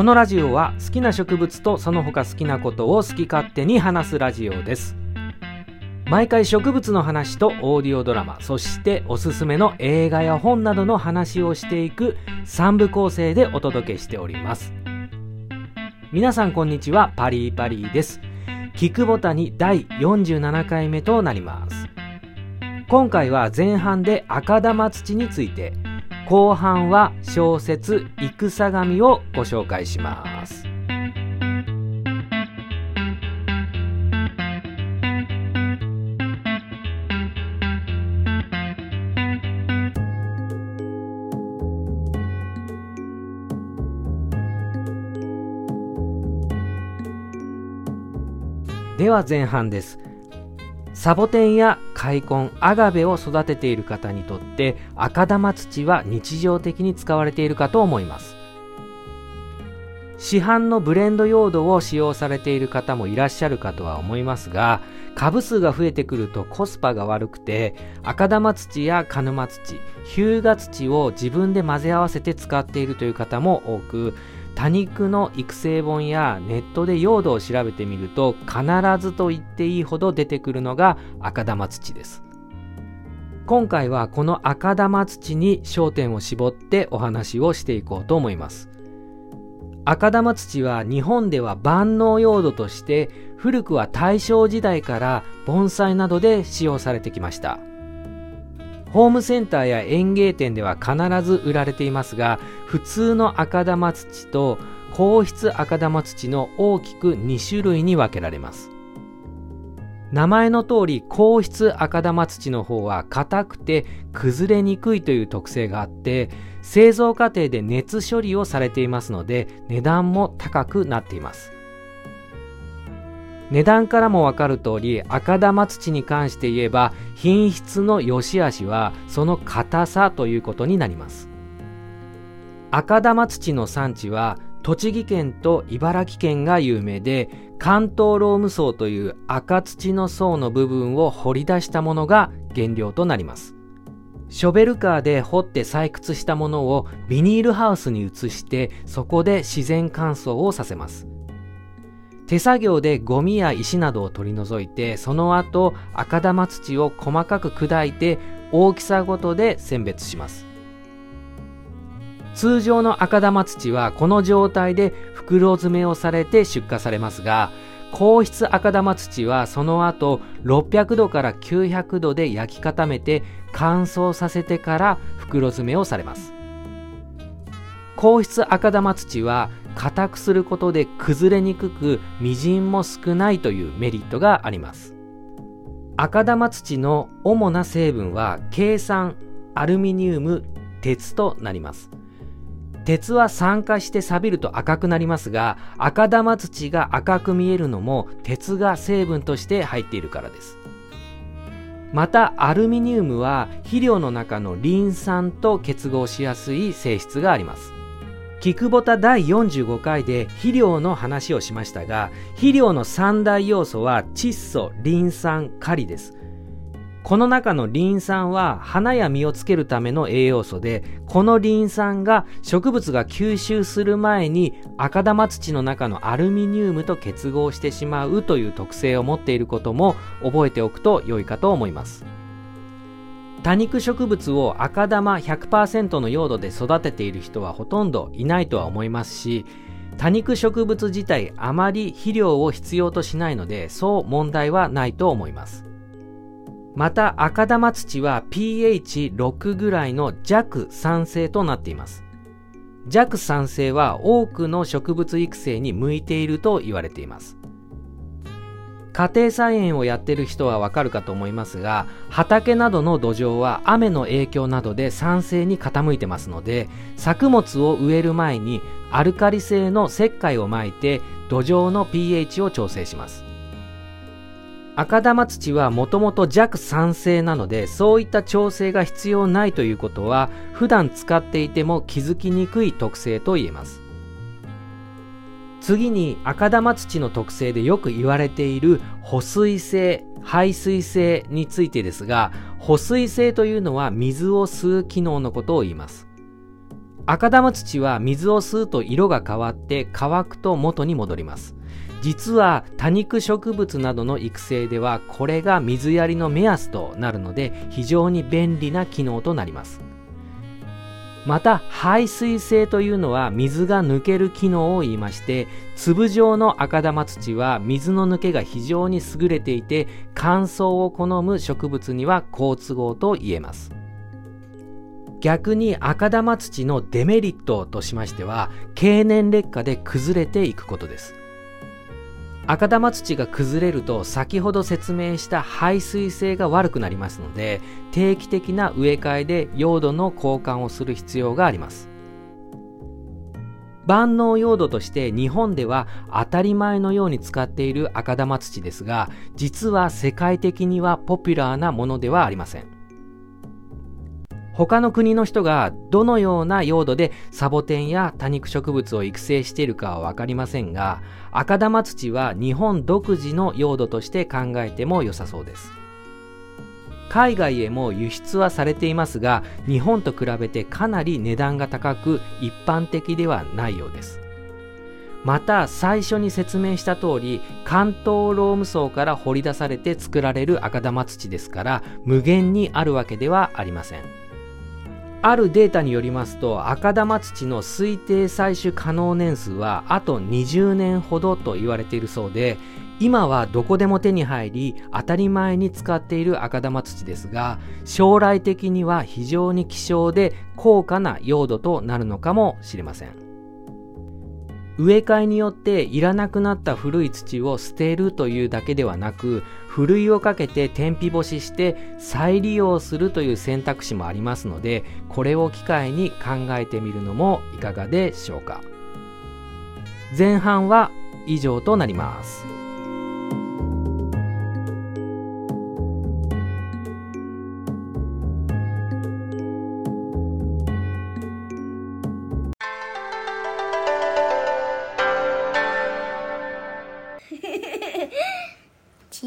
このラジオは好きな植物とその他好きなことを好き勝手に話すラジオです。毎回植物の話とオーディオドラマそしておすすめの映画や本などの話をしていく3部構成でお届けしております。皆さんこんにちはパリーパリーです。キクボタに第47回目となります。今回は前半で赤玉土について後半は小説「戦神」をご紹介します。は前半ですサボテンや開根、アガベを育てている方にとって赤玉土は日常的に使われているかと思います。市販のブレンド用土を使用されている方もいらっしゃるかとは思いますが、株数が増えてくるとコスパが悪くて、赤玉土や鹿沼土、日向土を自分で混ぜ合わせて使っているという方も多く、多肉の育成本やネットで用土を調べてみると必ずと言っていいほど出てくるのが赤玉土です。今回はこの赤玉土に焦点を絞ってお話をしていこうと思います。赤玉土は日本では万能用土として古くは大正時代から盆栽などで使用されてきました。ホームセンターや園芸店では必ず売られていますが普通の赤玉土と硬質赤玉土の大きく2種類に分けられます。名前の通り硬質赤玉土の方は硬くて崩れにくいという特性があって製造過程で熱処理をされていますので値段も高くなっています。値段からもわかる通り赤玉土に関して言えば品質の良し悪しはその硬さということになります。赤玉土の産地は栃木県と茨城県が有名で関東ローム層という赤土の層の部分を掘り出したものが原料となります。ショベルカーで掘って採掘したものをビニールハウスに移してそこで自然乾燥をさせます。手作業でゴミや石などを取り除いてその後赤玉土を細かく砕いて大きさごとで選別します。通常の赤玉土はこの状態で袋詰めをされて出荷されますが硬質赤玉土はその後600度から900度で焼き固めて乾燥させてから袋詰めをされます。硬質赤玉土は硬くすることで崩れにくくみじんも少ないというメリットがあります。赤玉土の主な成分は計酸アルミニウム鉄となります。鉄は酸化して錆びると赤くなりますが赤玉土が赤く見えるのも鉄が成分として入っているからです。またアルミニウムは肥料の中のリン酸と結合しやすい性質があります。キクボタ第45回で肥料の話をしましたが、肥料の三大要素は窒素、リン酸、カリです。この中のリン酸は花や実をつけるための栄養素で、このリン酸が植物が吸収する前に赤玉土の中のアルミニウムと結合してしまうという特性を持っていることも覚えておくと良いかと思います。多肉植物を赤玉100%の用土で育てている人はほとんどいないとは思いますし多肉植物自体あまり肥料を必要としないのでそう問題はないと思います。また赤玉土は pH6 ぐらいの弱酸性となっています。弱酸性は多くの植物育成に向いていると言われています。家庭菜園をやってる人はわかるかと思いますが畑などの土壌は雨の影響などで酸性に傾いてますので作物を植える前にアルカリ性の石灰をまいて土壌の pH を調整します。赤玉土はもともと弱酸性なのでそういった調整が必要ないということは普段使っていても気づきにくい特性と言えます。次に赤玉土の特性でよく言われている保水性排水性についてですが保水性というのは水を吸う機能のことを言います。赤玉土は水を吸うと色が変わって乾くと元に戻ります。実は多肉植物などの育成ではこれが水やりの目安となるので非常に便利な機能となります。また排水性というのは水が抜ける機能を言いまして粒状の赤玉土は水の抜けが非常に優れていて乾燥を好む植物には好都合と言えます。逆に赤玉土のデメリットとしましては経年劣化で崩れていくことです。赤玉土が崩れると先ほど説明した排水性が悪くなりますので定期的な植え替えで用土の交換をする必要があります。万能用土として日本では当たり前のように使っている赤玉土ですが実は世界的にはポピュラーなものではありません。他の国の人がどのような用土でサボテンや多肉植物を育成しているかはわかりませんが、赤玉土は日本独自の用土として考えても良さそうです。海外へも輸出はされていますが、日本と比べてかなり値段が高く一般的ではないようです。また最初に説明した通り関東ローム層から掘り出されて作られる赤玉土ですから無限にあるわけではありません。あるデータによりますと赤玉土の推定採取可能年数はあと20年ほどと言われているそうで今はどこでも手に入り当たり前に使っている赤玉土ですが将来的には非常に希少で高価な用土となるのかもしれません。植え替えによっていらなくなった古い土を捨てるというだけではなくふるいをかけて天日干しして再利用するという選択肢もありますのでこれを機会に考えてみるのもいかがでしょうか前半は以上となります。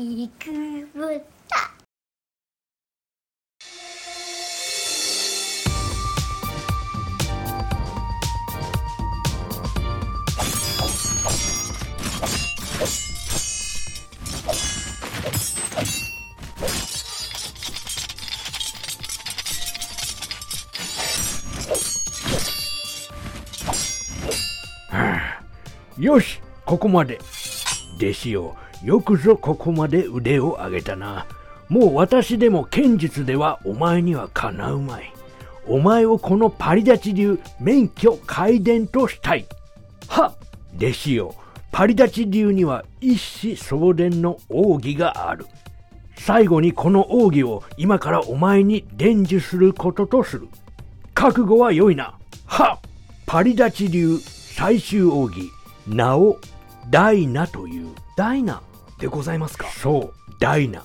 よし、ここまで。弟子よ、よくぞここまで腕を上げたな。もう私でも剣術ではお前にはかなうまい。お前をこのパリダチ流免許改伝としたい。は弟子よ、パリダチ流には一子相伝の奥義がある。最後にこの奥義を今からお前に伝授することとする。覚悟は良いな。はパリダチ流最終奥義。名をダイナという。ダイナでございますか？そう、ダイナ。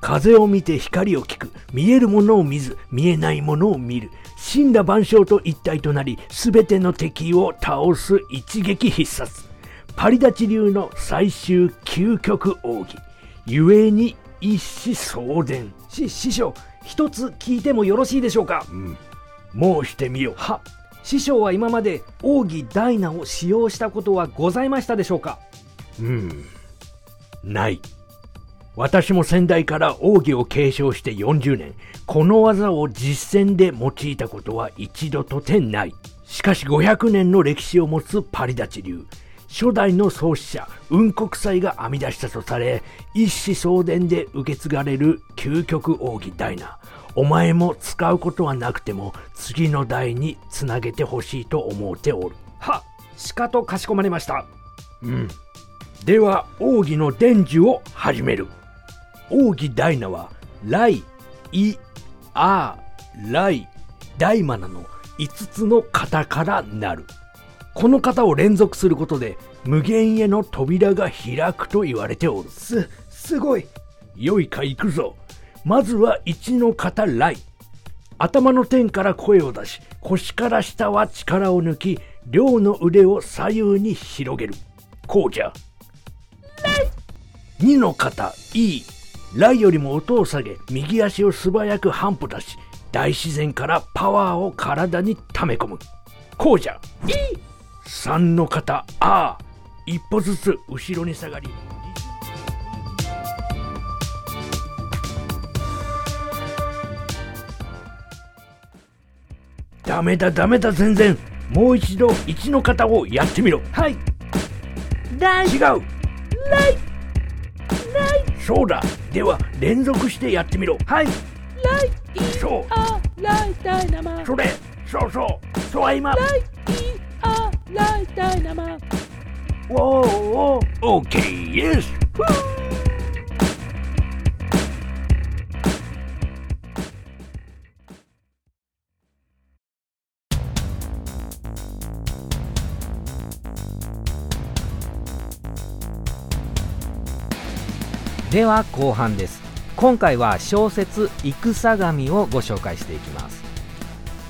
風を見て光を聞く。見えるものを見ず、見えないものを見る。死んだ万象と一体となり、すべての敵を倒す一撃必殺。パリダチ流の最終究極奥義。故に一子相伝。し、師匠、一つ聞いてもよろしいでしょうか？うん。申してみよう。は、師匠は今まで奥義ダイナを使用したことはございましたでしょうか？うんない私も先代から奥義を継承して40年この技を実践で用いたことは一度とてないしかし500年の歴史を持つパリダチ流初代の創始者雲国祭が編み出したとされ一子相伝で受け継がれる究極奥義ダイナお前も使うことはなくても次の代につなげてほしいと思うておる。はしかとかしこまりました。うん。では、奥義の伝授を始める。奥義ダイナは、ライ、イ、アー、ライ、ダイマナの5つの型からなる。この型を連続することで、無限への扉が開くと言われておる。す、すごい。よいか行くぞ。まずは一の型来。頭の天から声を出し、腰から下は力を抜き、両の腕を左右に広げる。こうじゃ。二の型いい。来よりも音を下げ、右足を素早く半歩出し、大自然からパワーを体に溜め込む。こうじゃ。いい。三の型ああ。一歩ずつ後ろに下がり、ダメだダメだ全然もう一度1の型をやってみろはいライ違うライライそうだ。では連続してやってみろ。はい。ライそう。あライダイナマそれ。そうそう。そうは今ライあライダイナマおーおー。オッケー。イエスでは後半です。今回は小説「戦神」をご紹介していきます。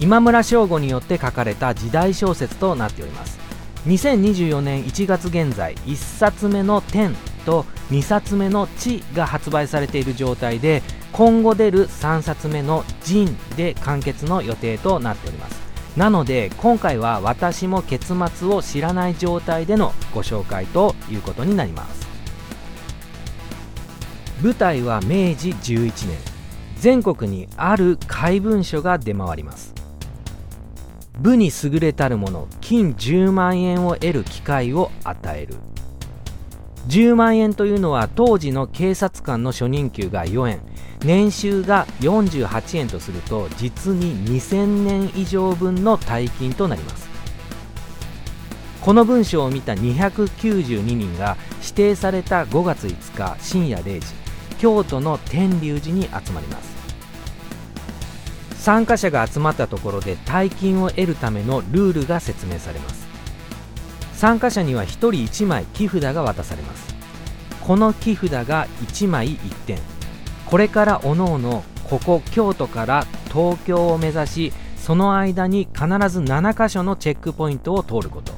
今村翔吾によって書かれた時代小説となっております。2024年1月現在1冊目の「天」と2冊目の「地」が発売されている状態で今後出る3冊目の「仁」で完結の予定となっております。なので今回は私も結末を知らない状態でのご紹介ということになります。舞台は明治11年。全国にある怪文書が出回ります。部に優れたる者金10万円を得る機会を与える。10万円というのは当時の警察官の初任給が4円。年収が48円とすると実に2000年以上分の大金となります。この文章を見た292人が指定された5月5日深夜0時。京都の天龍寺に集まります。参加者が集まったところで大金を得るためのルールが説明されます。参加者には1人1枚木札が渡されます。この木札が1枚1点。これからおのおのここ京都から東京を目指しその間に必ず7箇所のチェックポイントを通ること。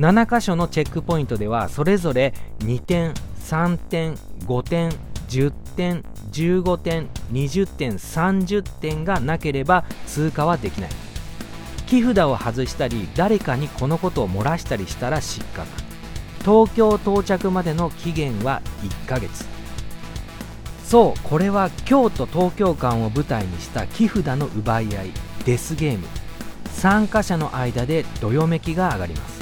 7箇所のチェックポイントではそれぞれ2点3点5点10点15点20点30点がなければ通過はできない。木札を外したり誰かにこのことを漏らしたりしたら失格。東京到着までの期限は1ヶ月。そうこれは京都東京間を舞台にした木札の奪い合いデスゲーム。参加者の間でどよめきが上がります。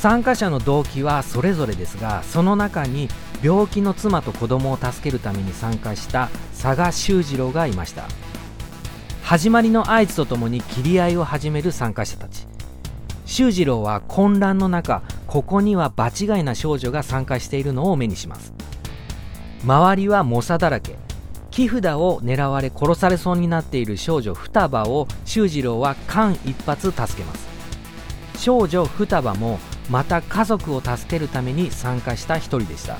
参加者の動機はそれぞれですがその中に病気の妻と子供を助けるために参加した佐賀修二郎がいました。始まりの合図とともに切り合いを始める参加者たち。修二郎は混乱の中ここには場違いな少女が参加しているのを目にします。周りは猛者だらけ。木札を狙われ殺されそうになっている少女双葉を修二郎は間一髪助けます。少女双葉もまた家族を助けるために参加した一人でした。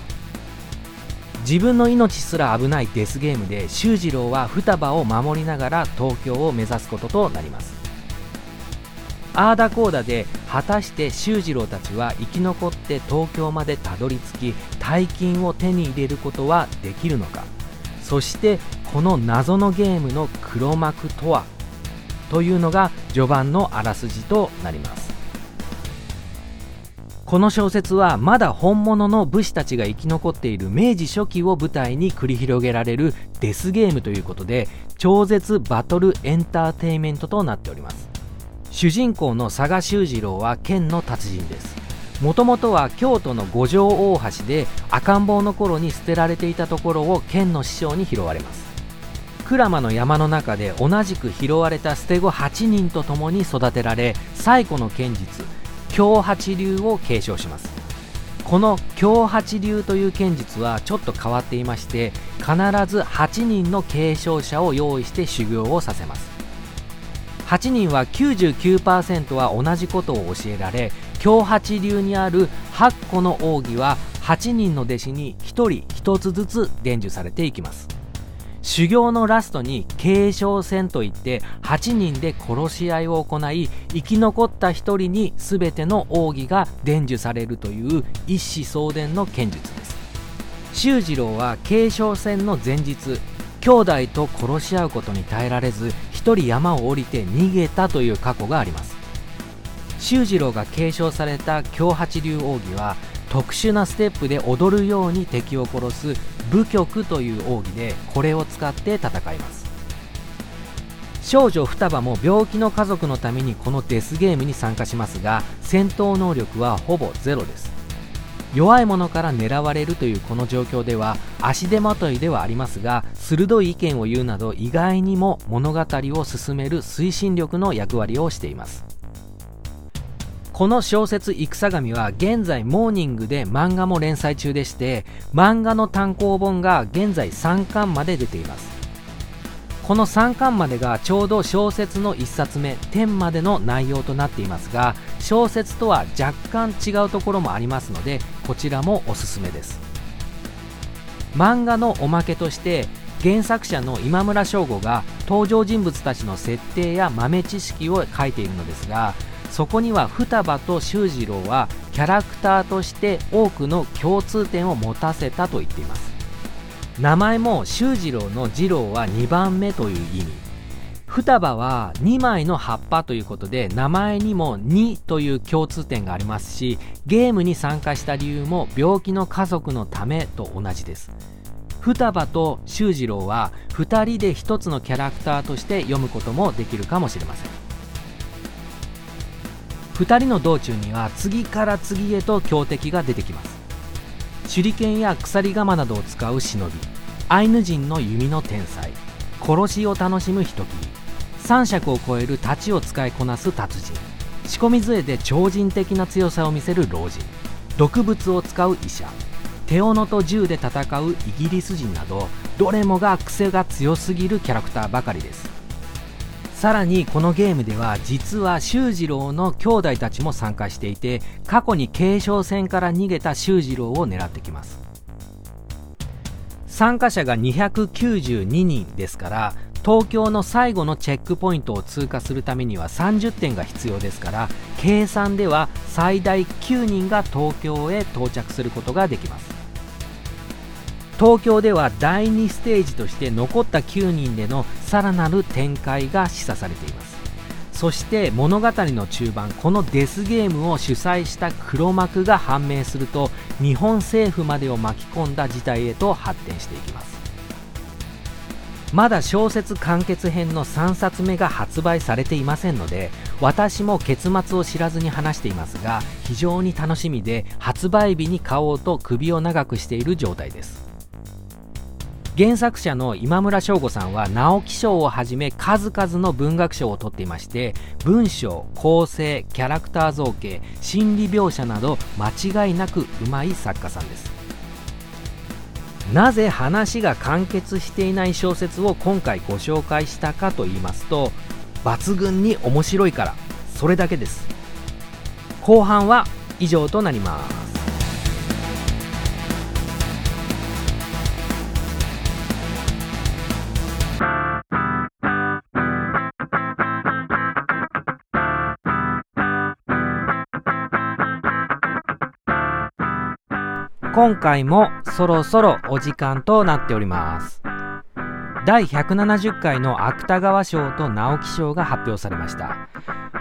自分の命すら危ないデスゲームで修二郎は双葉を守りながら東京を目指すこととなります。あーだこーだで果たして修二郎たちは生き残って東京までたどり着き大金を手に入れることはできるのか。そしてこの謎のゲームの黒幕とは。というのが序盤のあらすじとなります。この小説はまだ本物の武士たちが生き残っている明治初期を舞台に繰り広げられるデスゲームということで超絶バトルエンターテインメントとなっております。主人公の佐賀修二郎は剣の達人です。もともとは京都の五条大橋で赤ん坊の頃に捨てられていたところを剣の師匠に拾われます。鞍馬の山の中で同じく拾われた捨て子8人と共に育てられ最古の剣術京八流を継承します。この京八流という剣術はちょっと変わっていまして必ず8人の継承者を用意して修行をさせます。8人は99%は同じことを教えられ京八流にある8個の奥義は8人の弟子に1人1つずつ伝授されていきます。修行のラストに継承戦といって8人で殺し合いを行い生き残った1人に全ての奥義が伝授されるという一子相伝の剣術です。修次郎は継承戦の前日兄弟と殺し合うことに耐えられず1人山を降りて逃げたという過去があります。修次郎が継承された京八流奥義は特殊なステップで踊るように敵を殺す武曲という奥義でこれを使って戦います。少女双葉も病気の家族のためにこのデスゲームに参加しますが戦闘能力はほぼゼロです。弱い者から狙われるというこの状況では足手まといではありますが鋭い意見を言うなど意外にも物語を進める推進力の役割をしています。この小説「戦神」は現在モーニングで漫画も連載中でして漫画の単行本が現在3巻まで出ています。この3巻までがちょうど小説の1冊目「10」までの内容となっていますが小説とは若干違うところもありますのでこちらもおすすめです。漫画のおまけとして原作者の今村翔吾が登場人物たちの設定や豆知識を書いているのですがそこには双葉と修次郎はキャラクターとして多くの共通点を持たせたと言っています。名前も修次郎の次郎は2番目という意味。双葉は2枚の葉っぱということで名前にも2という共通点がありますしゲームに参加した理由も病気の家族のためと同じです。双葉と修次郎は2人で1つのキャラクターとして読むこともできるかもしれません。2人の道中には次から次へと強敵が出てきます。手裏剣や鎖鎌などを使う忍びアイヌ人の弓の天才殺しを楽しむ人斬り3尺を超える太刀を使いこなす達人仕込み杖で超人的な強さを見せる老人毒物を使う医者手斧と銃で戦うイギリス人などどれもが癖が強すぎるキャラクターばかりです。さらにこのゲームでは実は修次郎の兄弟たちも参加していて過去に継承戦から逃げた修次郎を狙ってきます。参加者が292人ですから東京の最後のチェックポイントを通過するためには30点が必要ですから計算では最大9人が東京へ到着することができます。東京では第2ステージとして残った9人でのさらなる展開が示唆されています。そして物語の中盤このデスゲームを主催した黒幕が判明すると日本政府までを巻き込んだ事態へと発展していきます。まだ小説完結編の3冊目が発売されていませんので私も結末を知らずに話していますが非常に楽しみで発売日に買おうと首を長くしている状態です。原作者の今村翔吾さんは直木賞をはじめ数々の文学賞を取っていまして文章構成キャラクター造形心理描写など間違いなくうまい作家さんです。なぜ話が完結していない小説を今回ご紹介したかと言いますと抜群に面白いからそれだけです。後半は以上となります。今回もそろそろお時間となっております。第170回の芥川賞と直木賞が発表されました。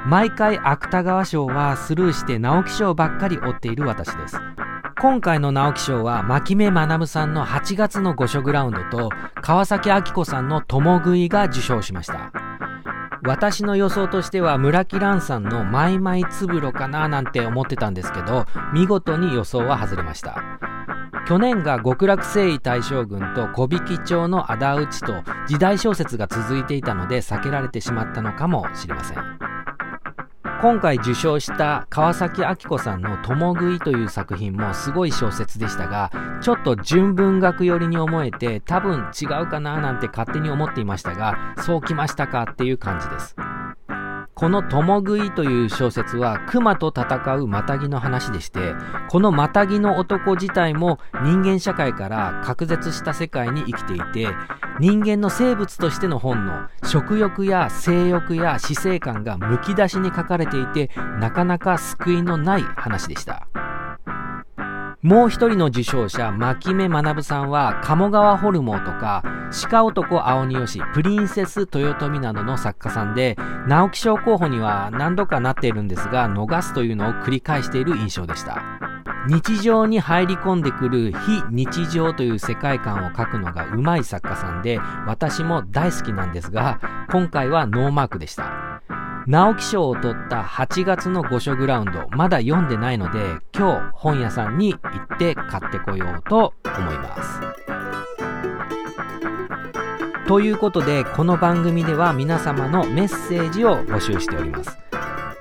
毎回芥川賞はスルーして直木賞ばっかり追っている私です。今回の直木賞は牧目学さんの8月の御所グラウンドと川崎明子さんの共食いが受賞しました。私の予想としては村木蘭さんのマイマイつぶろかななんて思ってたんですけど見事に予想は外れました。去年が極楽征夷大将軍と小引町の仇討ちと時代小説が続いていたので避けられてしまったのかもしれません。今回受賞した川崎明子さんの「共食い」という作品もすごい小説でしたがちょっと純文学寄りに思えて多分違うかななんて勝手に思っていましたがそうきましたかっていう感じです。この共食いという小説は熊と戦うマタギの話でしてこのマタギの男自体も人間社会から隔絶した世界に生きていて人間の生物としての本能食欲や性欲や死生観がむき出しに書かれていてなかなか救いのない話でした。もう一人の受賞者、牧目学さんは、鴨川ホルモンとか、鹿男青によし、プリンセス豊臣などの作家さんで、直木賞候補には何度かなっているんですが、逃すというのを繰り返している印象でした。日常に入り込んでくる非日常という世界観を書くのが上手い作家さんで、私も大好きなんですが、今回はノーマークでした。直木賞を取った8月の御所グラウンド、まだ読んでないので、今日本屋さんに行って買ってこようと思います。ということで、この番組では皆様のメッセージを募集しております。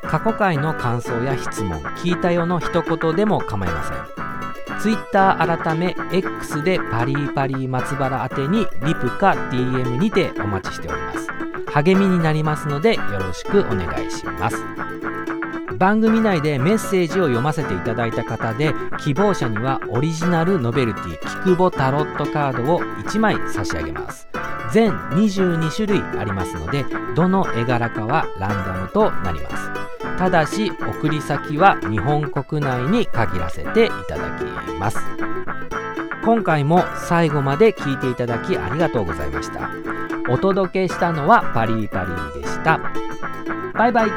過去回の感想や質問、聞いたよの一言でも構いません。Twitter 改め X でパリーパリー松原宛てにリプか DM にてお待ちしております。励みになりますのでよろしくお願いします。番組内でメッセージを読ませていただいた方で希望者にはオリジナルノベルティ「キクボタロットカード」を1枚差し上げます。全22種類ありますのでどの絵柄かはランダムとなります。ただし送り先は日本国内に限らせていただきます。今回も最後まで聞いていただきありがとうございました。お届けしたのはパリーパリーでした。バイバイ。